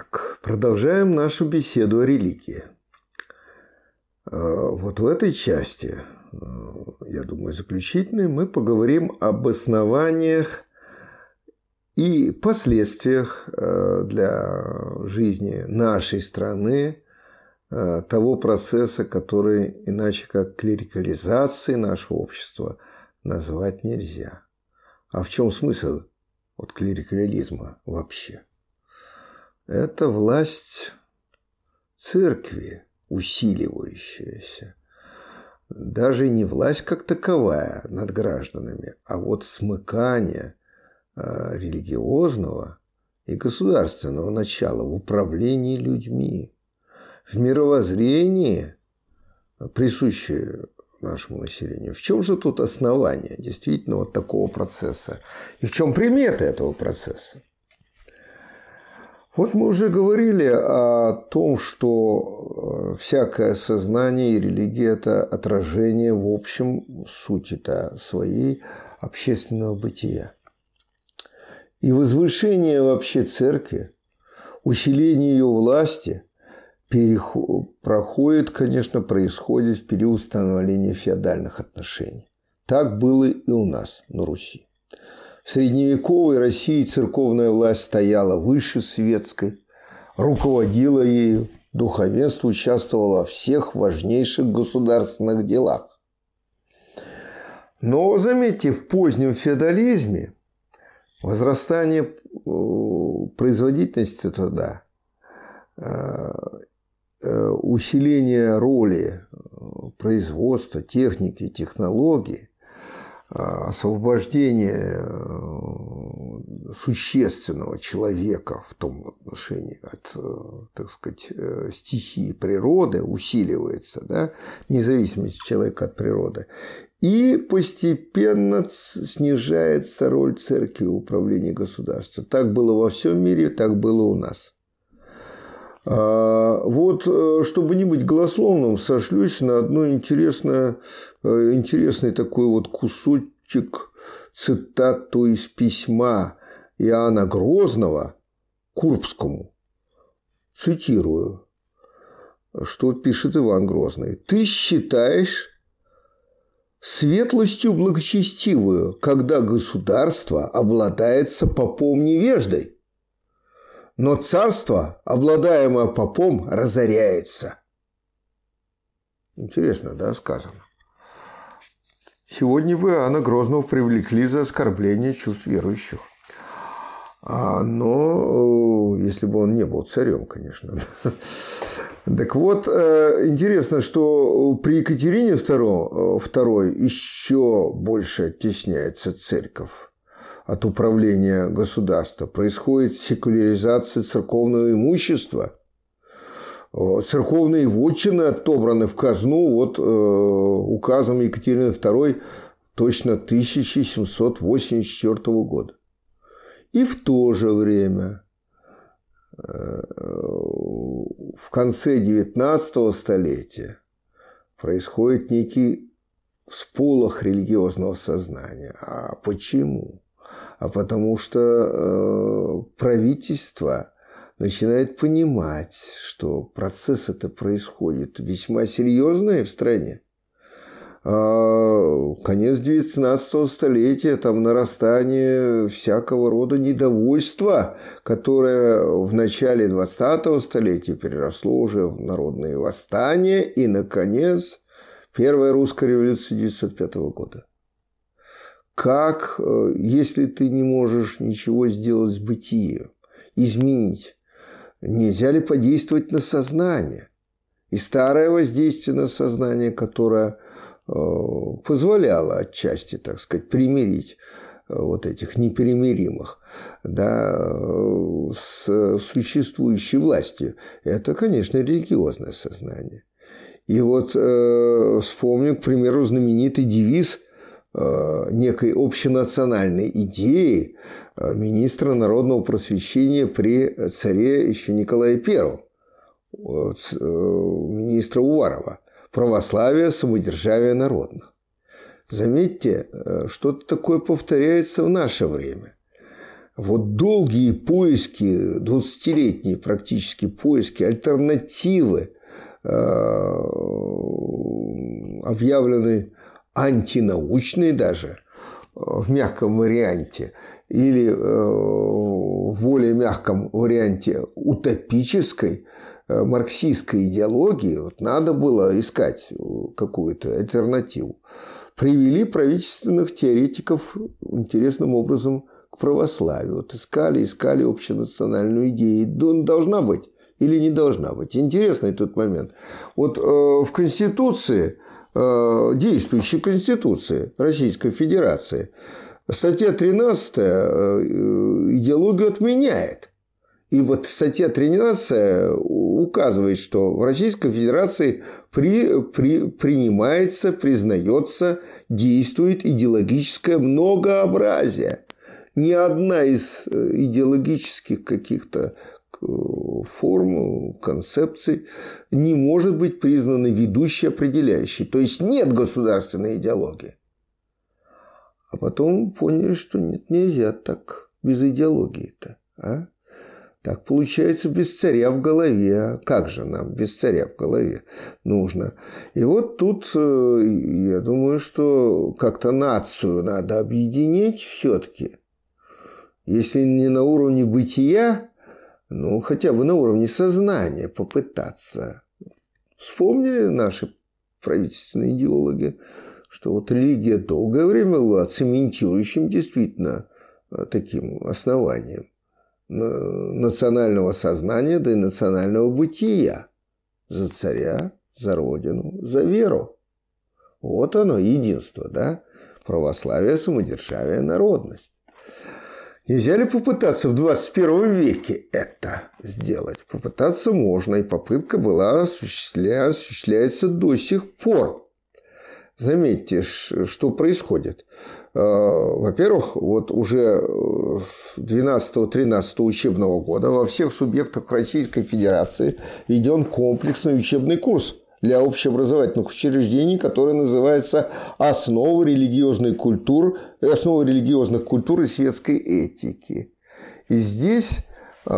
Итак, продолжаем нашу беседу о религии. А, вот в этой части, а, я думаю, заключительной, мы поговорим об основаниях и последствиях а, для жизни нашей страны того процесса, который иначе как клерикализацией нашего общества назвать нельзя. А в чем смысл от клерикализма вообще? Это власть церкви, усиливающаяся. Даже не власть как таковая над гражданами, а вот смыкание а, религиозного и государственного начала в управлении людьми, в мировоззрении, присущее нашему населению. В чем же тут основание действительно вот такого процесса? И в чем приметы этого процесса? Вот мы уже говорили о том, что э, всякое сознание и религия – это отражение в общем сути-то своей общественного бытия. И возвышение вообще церкви, усиление ее власти проходит, конечно, происходит в период становления феодальных отношений. Так было и у нас на Руси. В средневековой России церковная власть стояла выше светской, руководила ею, духовенство участвовало во всех важнейших государственных делах. Но, заметьте, в позднем феодализме возрастание э, производительности тогда, э, э, усиление роли производства, техники, технологий а, освобождение э, существенного человека в том отношении от, э, так сказать, э, стихии природы усиливается, да, независимость человека от природы. И постепенно снижается роль церкви в управлении государством. Так было во всем мире, так было у нас. А, вот, э, чтобы не быть голословным, сошлюсь на одно интересное, э, интересный такой вот кусочек цитату из письма Иоанна Грозного Курбскому. Цитирую, что пишет Иван Грозный. «Ты считаешь светлостью благочестивую, когда государство обладается попом невеждой?» Но царство, обладаемое попом, разоряется. Интересно, да, сказано. Сегодня вы Иоанна Грозного привлекли за оскорбление чувств верующих. А, но если бы он не был царем, конечно. Так вот, э, интересно, что при Екатерине II, II еще больше оттесняется церковь от управления государства, происходит секуляризация церковного имущества. Церковные вотчины отобраны в казну вот э, указом Екатерины II точно 1784 года. И в то же время э, в конце XIX столетия происходит некий всполох религиозного сознания. А почему? А потому что э, правительство начинает понимать, что процесс это происходит весьма серьезный в стране. А конец 19 столетия, там нарастание всякого рода недовольства, которое в начале 20 столетия переросло уже в народные восстания и, наконец, первая русская революция 1905 года как, э, если ты не можешь ничего сделать с бытием, изменить, нельзя ли подействовать на сознание? И старое воздействие на сознание, которое э, позволяло отчасти, так сказать, примирить э, вот этих неперемиримых да, с существующей властью, это, конечно, религиозное сознание. И вот э, вспомню, к примеру, знаменитый девиз – некой общенациональной идеи э, министра народного просвещения при царе еще Николае I, э, министра Уварова «Православие, самодержавие народных». Заметьте, что-то такое повторяется в наше время. вот долгие поиски, 20-летние практически поиски, альтернативы, э, объявлены антинаучные даже, э, в мягком варианте, или э, в более мягком варианте утопической, марксистской идеологии, вот надо было искать какую-то альтернативу, привели правительственных теоретиков интересным образом православию. Вот искали, искали общенациональную идею. Должна быть или не должна быть. Интересный тот момент. Вот э, в Конституции, э, действующей Конституции Российской Федерации, статья 13 э, идеологию отменяет. И вот статья 13 указывает, что в Российской Федерации при, при, принимается, признается, действует идеологическое многообразие ни одна из э, идеологических каких-то э, форм, концепций не может быть признана ведущей, определяющей. То есть нет государственной идеологии. А потом поняли, что нет, нельзя так без идеологии-то. А? Так получается без царя в голове. А как же нам без царя в голове нужно? И вот тут э, я думаю, что как-то нацию надо объединить все-таки. Если не на уровне бытия, ну, хотя бы на уровне сознания попытаться. Вспомнили наши правительственные идеологи, что вот религия долгое время была цементирующим действительно э, таким основанием национального сознания, да и национального бытия. За царя, за родину, за веру. Вот оно, единство, да? Православие, самодержавие, народность. Нельзя ли попытаться в 21 веке это сделать? Попытаться можно, и попытка была осуществля... осуществляется до сих пор. Заметьте, что происходит. Э, во-первых, вот уже 12-13 учебного года во всех субъектах Российской Федерации введен комплексный учебный курс для общеобразовательных учреждений, который называется «Основы религиозной культуры, основы религиозных культур и светской этики». И здесь э,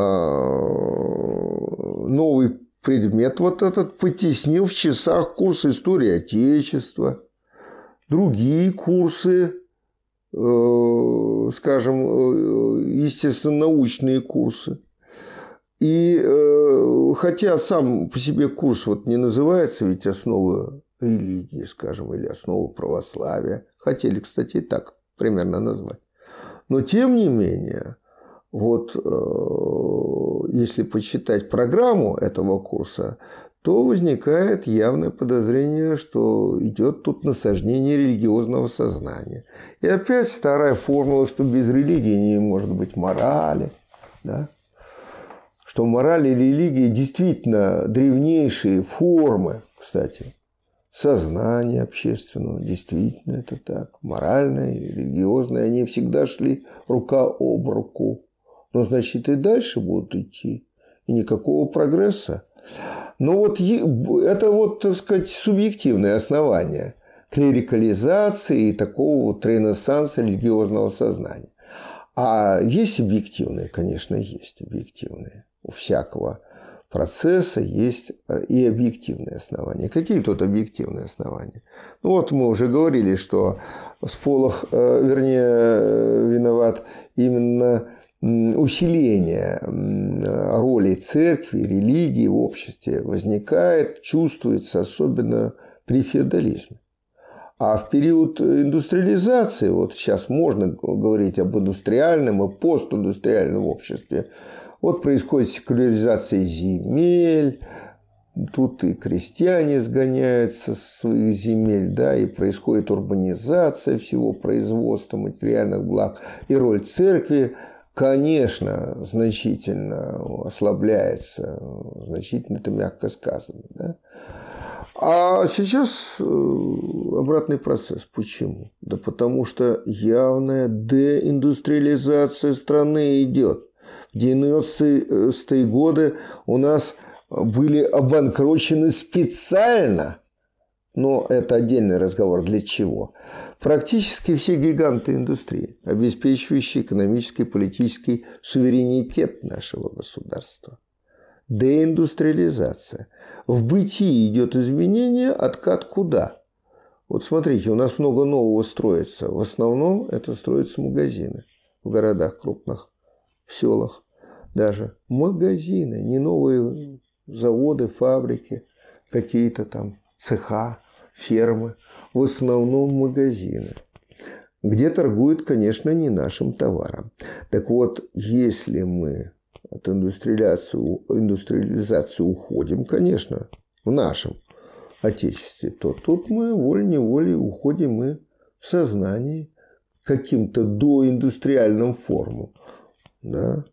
новый предмет вот этот потеснил в часах курс истории Отечества, другие курсы, э, скажем, э, естественно-научные курсы. И э, хотя сам по себе курс вот не называется ведь основы религии, скажем, или основы православия, хотели, кстати, и так примерно назвать. Но тем не менее, вот э, если почитать программу этого курса, то возникает явное подозрение, что идет тут насаждение религиозного сознания. И опять старая формула, что без религии не может быть морали. Да? Что мораль и религия действительно древнейшие формы, кстати, сознания общественного, действительно это так, моральное и религиозное, они всегда шли рука об руку. Но, значит, и дальше будут идти, и никакого прогресса. Но вот это вот, так сказать, субъективное основание клерикализации и такого вот ренессанса религиозного сознания. А есть объективные, конечно, есть объективные у всякого процесса есть э, и объективные основания. Какие тут объективные основания? Ну вот мы уже говорили, что сполох, э, вернее, э, виноват именно усиление роли церкви, религии в обществе возникает, чувствуется особенно при феодализме. А в период индустриализации, вот сейчас можно говорить об индустриальном и постиндустриальном обществе, вот происходит секуляризация земель, тут и крестьяне сгоняются с своих земель, да, и происходит урбанизация всего производства материальных благ, и роль церкви, конечно, значительно ослабляется, значительно это мягко сказано, да. А сейчас э, обратный процесс. Почему? Да потому что явная деиндустриализация страны идет. В 90-е годы у нас были обанкрочены специально но это отдельный разговор. Для чего? Практически все гиганты индустрии, обеспечивающие экономический и политический суверенитет нашего государства. Деиндустриализация. В бытии идет изменение, откат куда? Вот смотрите, у нас много нового строится. В основном это строятся магазины в городах крупных, в селах даже. Магазины, не новые заводы, фабрики, какие-то там цеха, фермы. В основном магазины где торгуют, конечно, не нашим товаром. Так вот, если мы от индустриализации, индустриализации уходим, конечно, в нашем Отечестве, то тут мы волей-неволей уходим мы в сознании каким-то доиндустриальным формам. Да?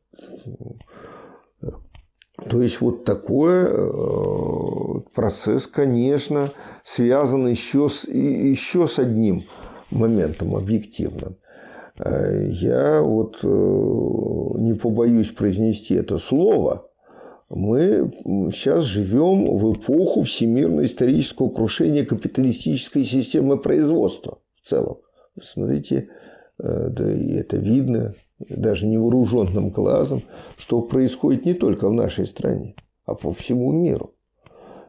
То есть вот такой э, процесс, конечно, связан еще с, еще с одним моментом объективным. Э, я вот э, не побоюсь произнести это слово. Мы сейчас живем в эпоху всемирно-исторического крушения капиталистической системы производства в целом. Смотрите, да и это видно даже невооруженным глазом, что происходит не только в нашей стране, а по всему миру.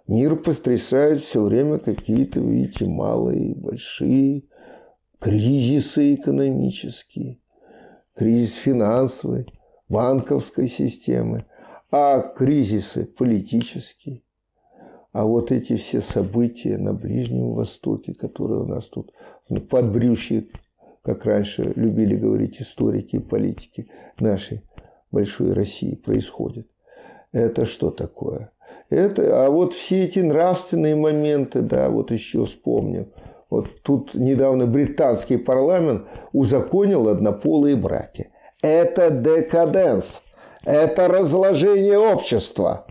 Мир потрясает все время какие-то, видите, малые, большие кризисы экономические, кризис финансовый, банковской системы, а кризисы политические. А вот эти все события на Ближнем Востоке, которые у нас тут в подбрюшье как раньше любили говорить историки и политики нашей большой России, происходит. Это что такое? Это, а вот все эти нравственные моменты, да, вот еще вспомним. Вот тут недавно британский парламент узаконил однополые браки. Это декаденс. Это разложение общества.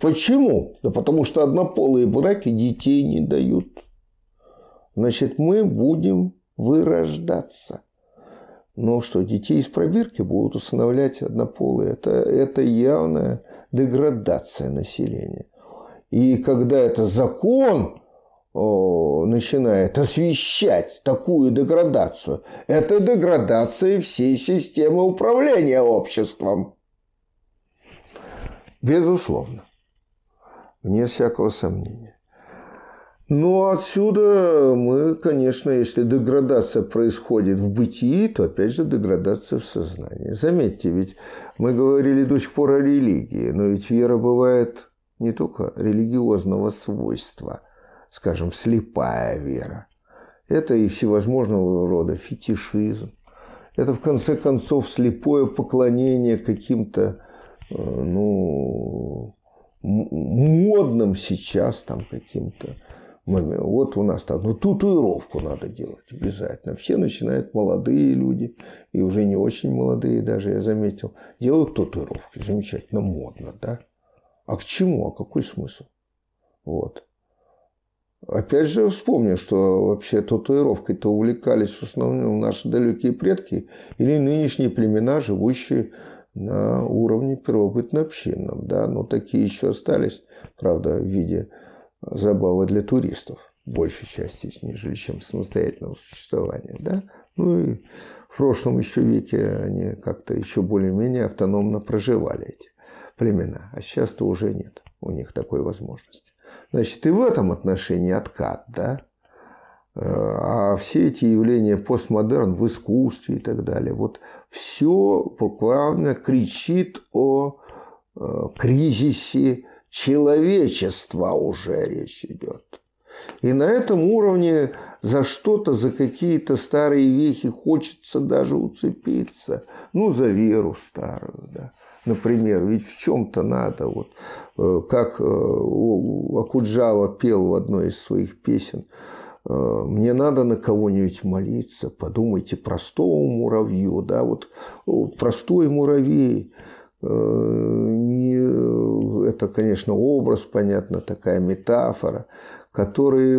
Почему? Да потому что однополые браки детей не дают. Значит, мы будем вырождаться. Но что, детей из пробирки будут усыновлять однополые, это, это явная деградация населения. И когда это закон о, начинает освещать такую деградацию, это деградация всей системы управления обществом. Безусловно. Вне всякого сомнения. Ну, отсюда мы, конечно, если деградация происходит в бытии, то опять же деградация в сознании. Заметьте, ведь мы говорили до сих пор о религии, но ведь вера бывает не только религиозного свойства, скажем, слепая вера. Это и всевозможного рода фетишизм. Это, в конце концов, слепое поклонение каким-то, э, ну, модным сейчас там каким-то вот у нас там, ну, татуировку надо делать обязательно. Все начинают, молодые люди, и уже не очень молодые даже, я заметил, делают татуировки. Замечательно, модно, да? А к чему? А какой смысл? Вот. Опять же вспомню, что вообще татуировкой-то увлекались в основном наши далекие предки или нынешние племена, живущие на уровне первобытно-общинном. Да? Но такие еще остались, правда, в виде забава для туристов, большей части, нежели чем самостоятельного существования. Да? Ну и в прошлом еще веке они как-то еще более-менее автономно проживали эти племена, а сейчас-то уже нет у них такой возможности. Значит, и в этом отношении откат, да? А все эти явления постмодерн в искусстве и так далее, вот все буквально кричит о э, кризисе человечества уже речь идет. И на этом уровне за что-то, за какие-то старые вехи хочется даже уцепиться. Ну, за веру старую, да. Например, ведь в чем-то надо, вот э, как э, Акуджава пел в одной из своих песен, э, мне надо на кого-нибудь молиться, подумайте, простому муравью, да, вот простой муравей, не, это, конечно, образ, понятно, такая метафора, который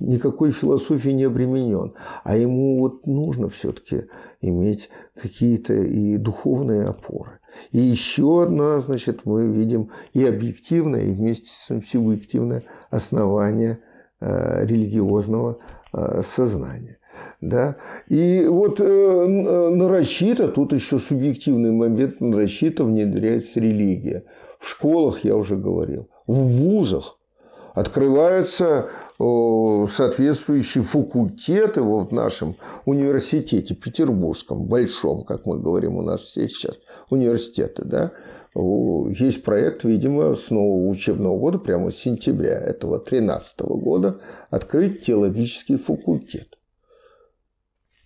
никакой философии не обременен, а ему вот нужно все-таки иметь какие-то и духовные опоры. И еще одно, значит, мы видим и объективное, и вместе с этим субъективное основание э, религиозного э, сознания. Да? И вот э, нарочито, тут еще субъективный момент, нарочито внедряется религия. В школах, я уже говорил, в вузах открываются соответствующие факультеты в нашем университете, петербургском, большом, как мы говорим у нас все сейчас, университеты, да, есть проект, видимо, с нового учебного года, прямо с сентября этого 2013 года, открыть теологический факультет.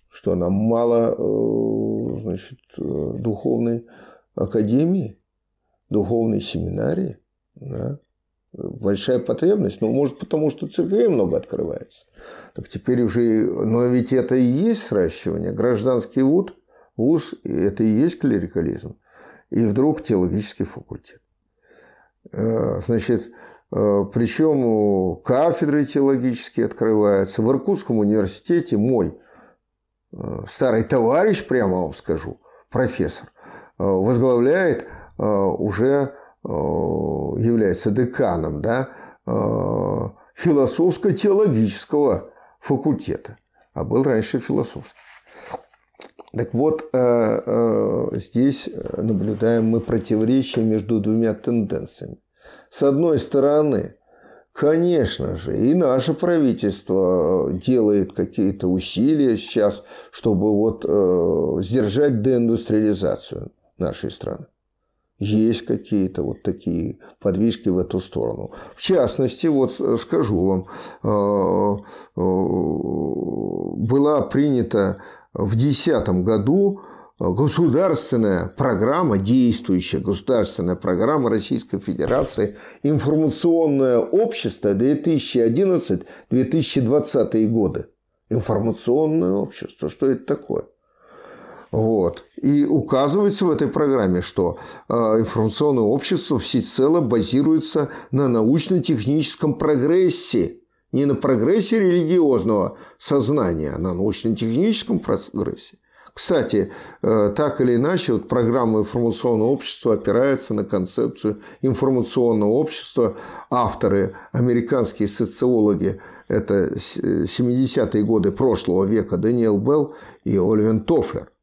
Что нам мало э, значит, э, духовной академии, духовной семинарии. Да? Большая потребность, ну, может, потому что церквей много открывается. Так теперь уже, но ведь это и есть сращивание. Гражданский вуз, вуз это и есть клерикализм. И вдруг теологический факультет. Э, значит, э, причем кафедры теологические открываются. В Иркутском университете мой э, старый товарищ, прямо вам скажу, профессор, возглавляет уже является деканом да, э, философско-теологического факультета, а был раньше философский. Так вот, э, здесь наблюдаем мы противоречие между двумя тенденциями. С одной стороны, конечно же, и наше правительство делает какие-то усилия сейчас, чтобы вот сдержать деиндустриализацию нашей страны есть какие-то вот такие подвижки в эту сторону. В частности, вот э, скажу вам, э, э, была принята в 2010 году государственная программа, действующая государственная программа Российской Федерации «Информационное общество 2011-2020 годы». Информационное общество. Что это такое? Вот. И указывается в этой программе, что э, информационное общество всецело базируется на научно-техническом прогрессе. Не на прогрессе религиозного сознания, а на научно-техническом прогрессе. Кстати, э, так или иначе, вот программа информационного общества опирается на концепцию информационного общества. Авторы, американские социологи, это 70-е годы прошлого века Даниэл Белл и Оливен Тофлер –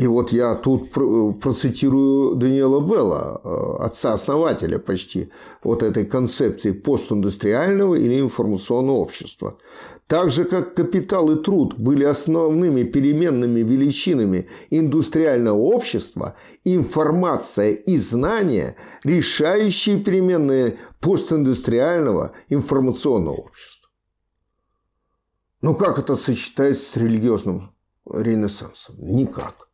и вот я тут процитирую Даниэла Белла, э, отца-основателя почти вот этой концепции постиндустриального или информационного общества. Так же, как капитал и труд были основными переменными величинами индустриального общества, информация и знания – решающие переменные постиндустриального информационного общества. Ну как это сочетается с религиозным ренессансом? Никак.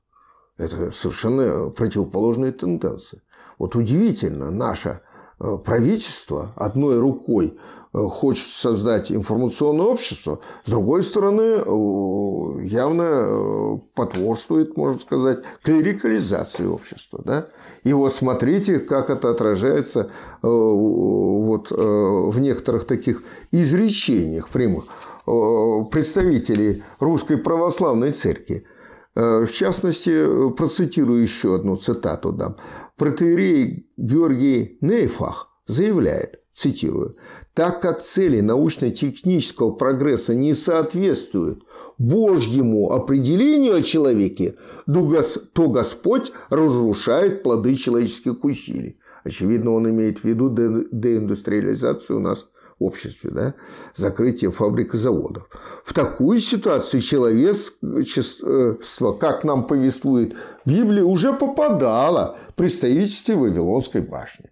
Это совершенно противоположные тенденции. Вот удивительно, наше э, правительство одной рукой э, хочет создать информационное общество, с другой стороны, э, явно потворствует, можно сказать, клерикализации общества. Да? И вот смотрите, как это отражается вот в некоторых таких изречениях прямых представителей Русской Православной Церкви – в частности, процитирую еще одну цитату дам. Протеерей Георгий Нейфах заявляет, цитирую, «Так как цели научно-технического прогресса не соответствуют Божьему определению о человеке, то Господь разрушает плоды человеческих усилий». Очевидно, он имеет в виду деиндустриализацию у нас обществе, да, закрытие фабрик и заводов. В такую ситуацию человечество, как нам повествует Библия, уже попадало при строительстве Вавилонской башни.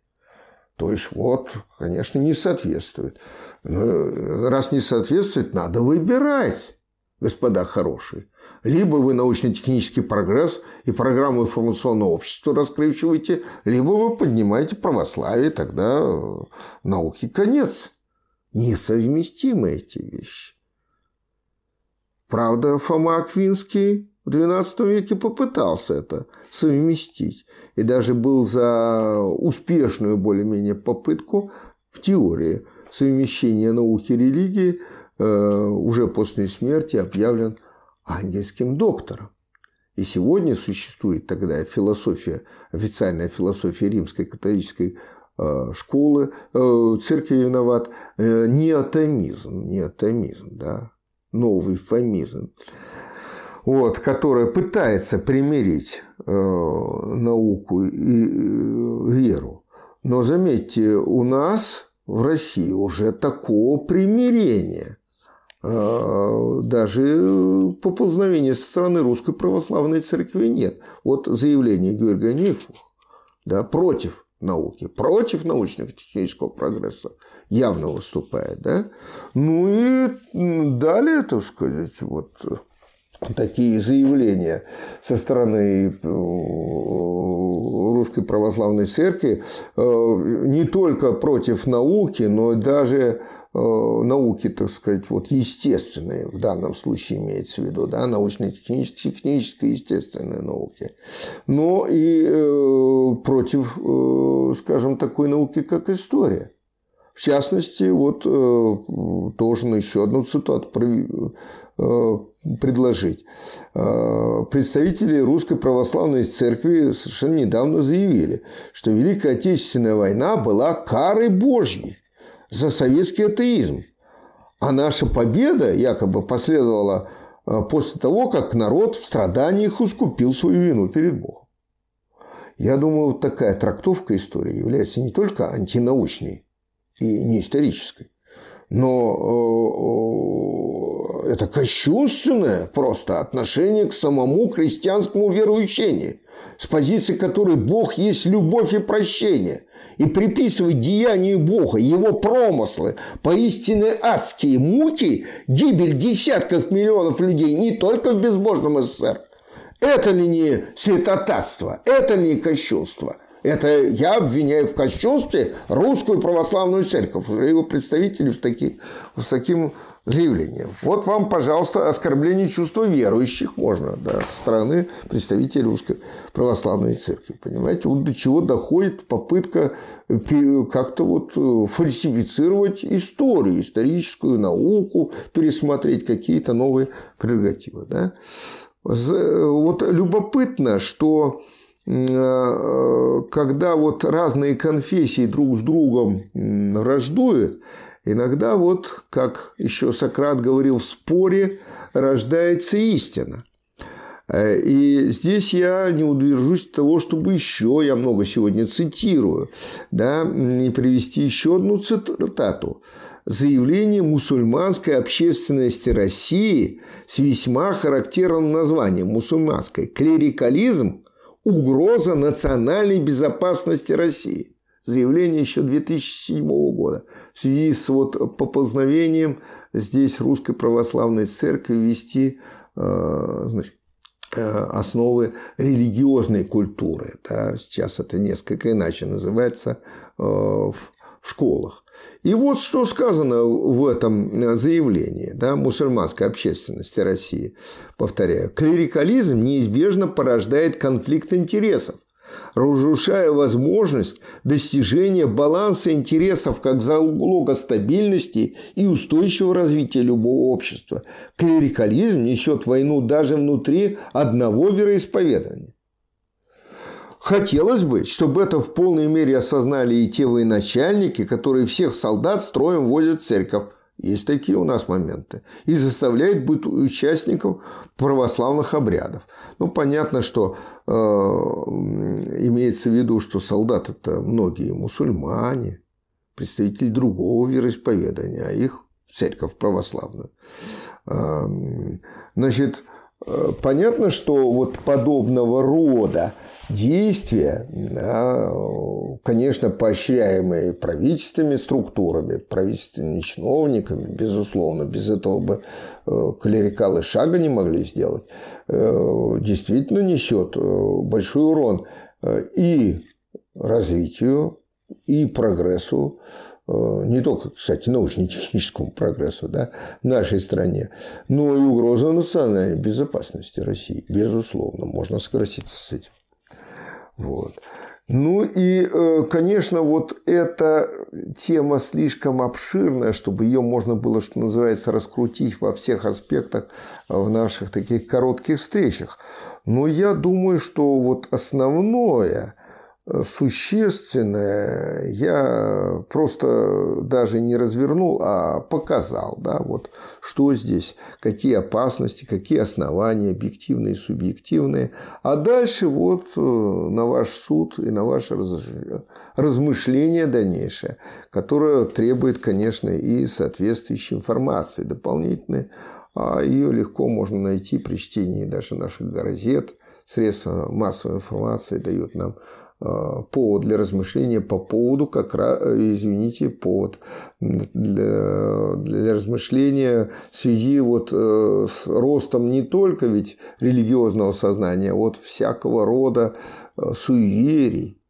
То есть, вот, конечно, не соответствует. Но раз не соответствует, надо выбирать, господа хорошие. Либо вы научно-технический прогресс и программу информационного общества раскручиваете, либо вы поднимаете православие, тогда науки конец несовместимы эти вещи. Правда, Фома Аквинский в XII веке попытался это совместить. И даже был за успешную более-менее попытку в теории совмещения науки и религии э, уже после смерти объявлен ангельским доктором. И сегодня существует тогда философия, официальная философия римской католической школы, э, церкви виноват, неотомизм, неотомизм, да, новый фомизм вот, которая пытается примирить э, науку и э, веру. Но заметьте, у нас в России уже такого примирения, э, даже поползновения со стороны Русской Православной Церкви нет. Вот заявление Георгия Никлух да, против науки, против научно-технического прогресса явно выступает. Да? Ну и далее, так сказать, вот такие заявления со стороны э, Русской Православной Церкви э, не только против науки, но даже э, науки, так сказать, вот естественные в данном случае имеется в виду, да, научно-технические, технические, науки, но и против, скажем, такой науки, как история. В частности, вот должен еще одну цитату Э, предложить. Э, представители Русской Православной Церкви совершенно недавно заявили, что Великая Отечественная война была карой Божьей за советский атеизм. А наша победа якобы последовала э, после того, как народ в страданиях ускупил свою вину перед Богом. Я думаю, такая трактовка истории является не только антинаучной и не исторической, но э, это кощунственное просто отношение к самому христианскому вероучению, с позиции которой Бог есть любовь и прощение, и приписывать деянию Бога, его промыслы, поистине адские муки, гибель десятков миллионов людей не только в безбожном СССР, это ли не святотатство, это ли не кощунство – это я обвиняю в кощунстве русскую православную церковь, его представители с, таки, с таким заявлением. Вот вам, пожалуйста, оскорбление чувства верующих можно да, со стороны представителей русской православной церкви. Понимаете, вот до чего доходит попытка как-то вот э, фальсифицировать историю, историческую науку, пересмотреть какие-то новые прерогативы. Да? Вот любопытно, что Э, когда вот разные конфессии друг с другом враждуют, иногда вот, как еще Сократ говорил, в споре рождается истина. Э, и здесь я не удержусь от того, чтобы еще, я много сегодня цитирую, да, и привести еще одну цитату. Заявление мусульманской общественности России с весьма характерным названием мусульманской. Клерикализм угроза национальной безопасности России. Заявление еще 2007 года. В связи с вот поползновением здесь Русской Православной Церкви вести э, значит, э, основы религиозной культуры. Да, сейчас это несколько иначе называется э, в школах. И вот что сказано в этом э, заявлении да, мусульманской общественности России. Повторяю, клерикализм неизбежно порождает конфликт интересов, разрушая возможность достижения баланса интересов как залога стабильности и устойчивого развития любого общества. Клерикализм несет войну даже внутри одного вероисповедания. Хотелось бы, чтобы это в полной мере осознали и те военачальники, которые всех солдат строем водят в церковь. Есть такие у нас моменты. И заставляют быть участником православных обрядов. Ну, понятно, что э, имеется в виду, что солдат это многие мусульмане, представители другого вероисповедания, а их церковь православную. Э, значит, понятно, что вот подобного рода действия, конечно, поощряемые правительственными структурами, правительственными чиновниками, безусловно, без этого бы э, клерикалы шага не могли сделать, э, действительно несет э, большой урон и развитию, и прогрессу не только, кстати, научно-техническому прогрессу да, в нашей стране, но и угроза национальной безопасности России. Безусловно, можно согласиться с этим. Вот. Ну и, э, конечно, вот эта тема слишком обширная, чтобы ее можно было, что называется, раскрутить во всех аспектах в наших таких коротких встречах. Но я думаю, что вот основное – существенное я просто даже не развернул, а показал, да, вот что здесь, какие опасности, какие основания, объективные и субъективные. А дальше вот э, на ваш суд и на ваше размышление дальнейшее, которое требует, конечно, и соответствующей информации дополнительной, а ее легко можно найти при чтении даже наших газет, средства массовой информации дают нам Э, повод для размышления по поводу, как раз, э, извините, повод для, для размышления в связи вот э, с ростом не только ведь религиозного сознания, а вот всякого рода суеверий,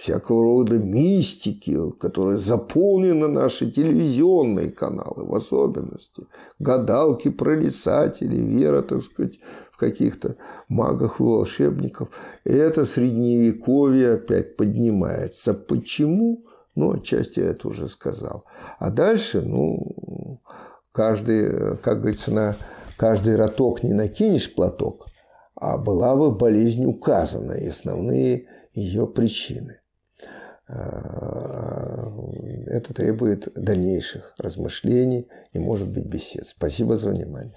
всякого рода мистики, которая заполнена наши телевизионные каналы в особенности. Гадалки, прорицатели, вера, так сказать, каких-то магах и волшебников. Это средневековье опять поднимается. Почему? Ну, отчасти я это уже сказал. А дальше, ну, каждый, как говорится, на каждый роток не накинешь платок, а была бы болезнь указана и основные ее причины. Э, это требует дальнейших размышлений и, может быть, бесед. Спасибо за внимание.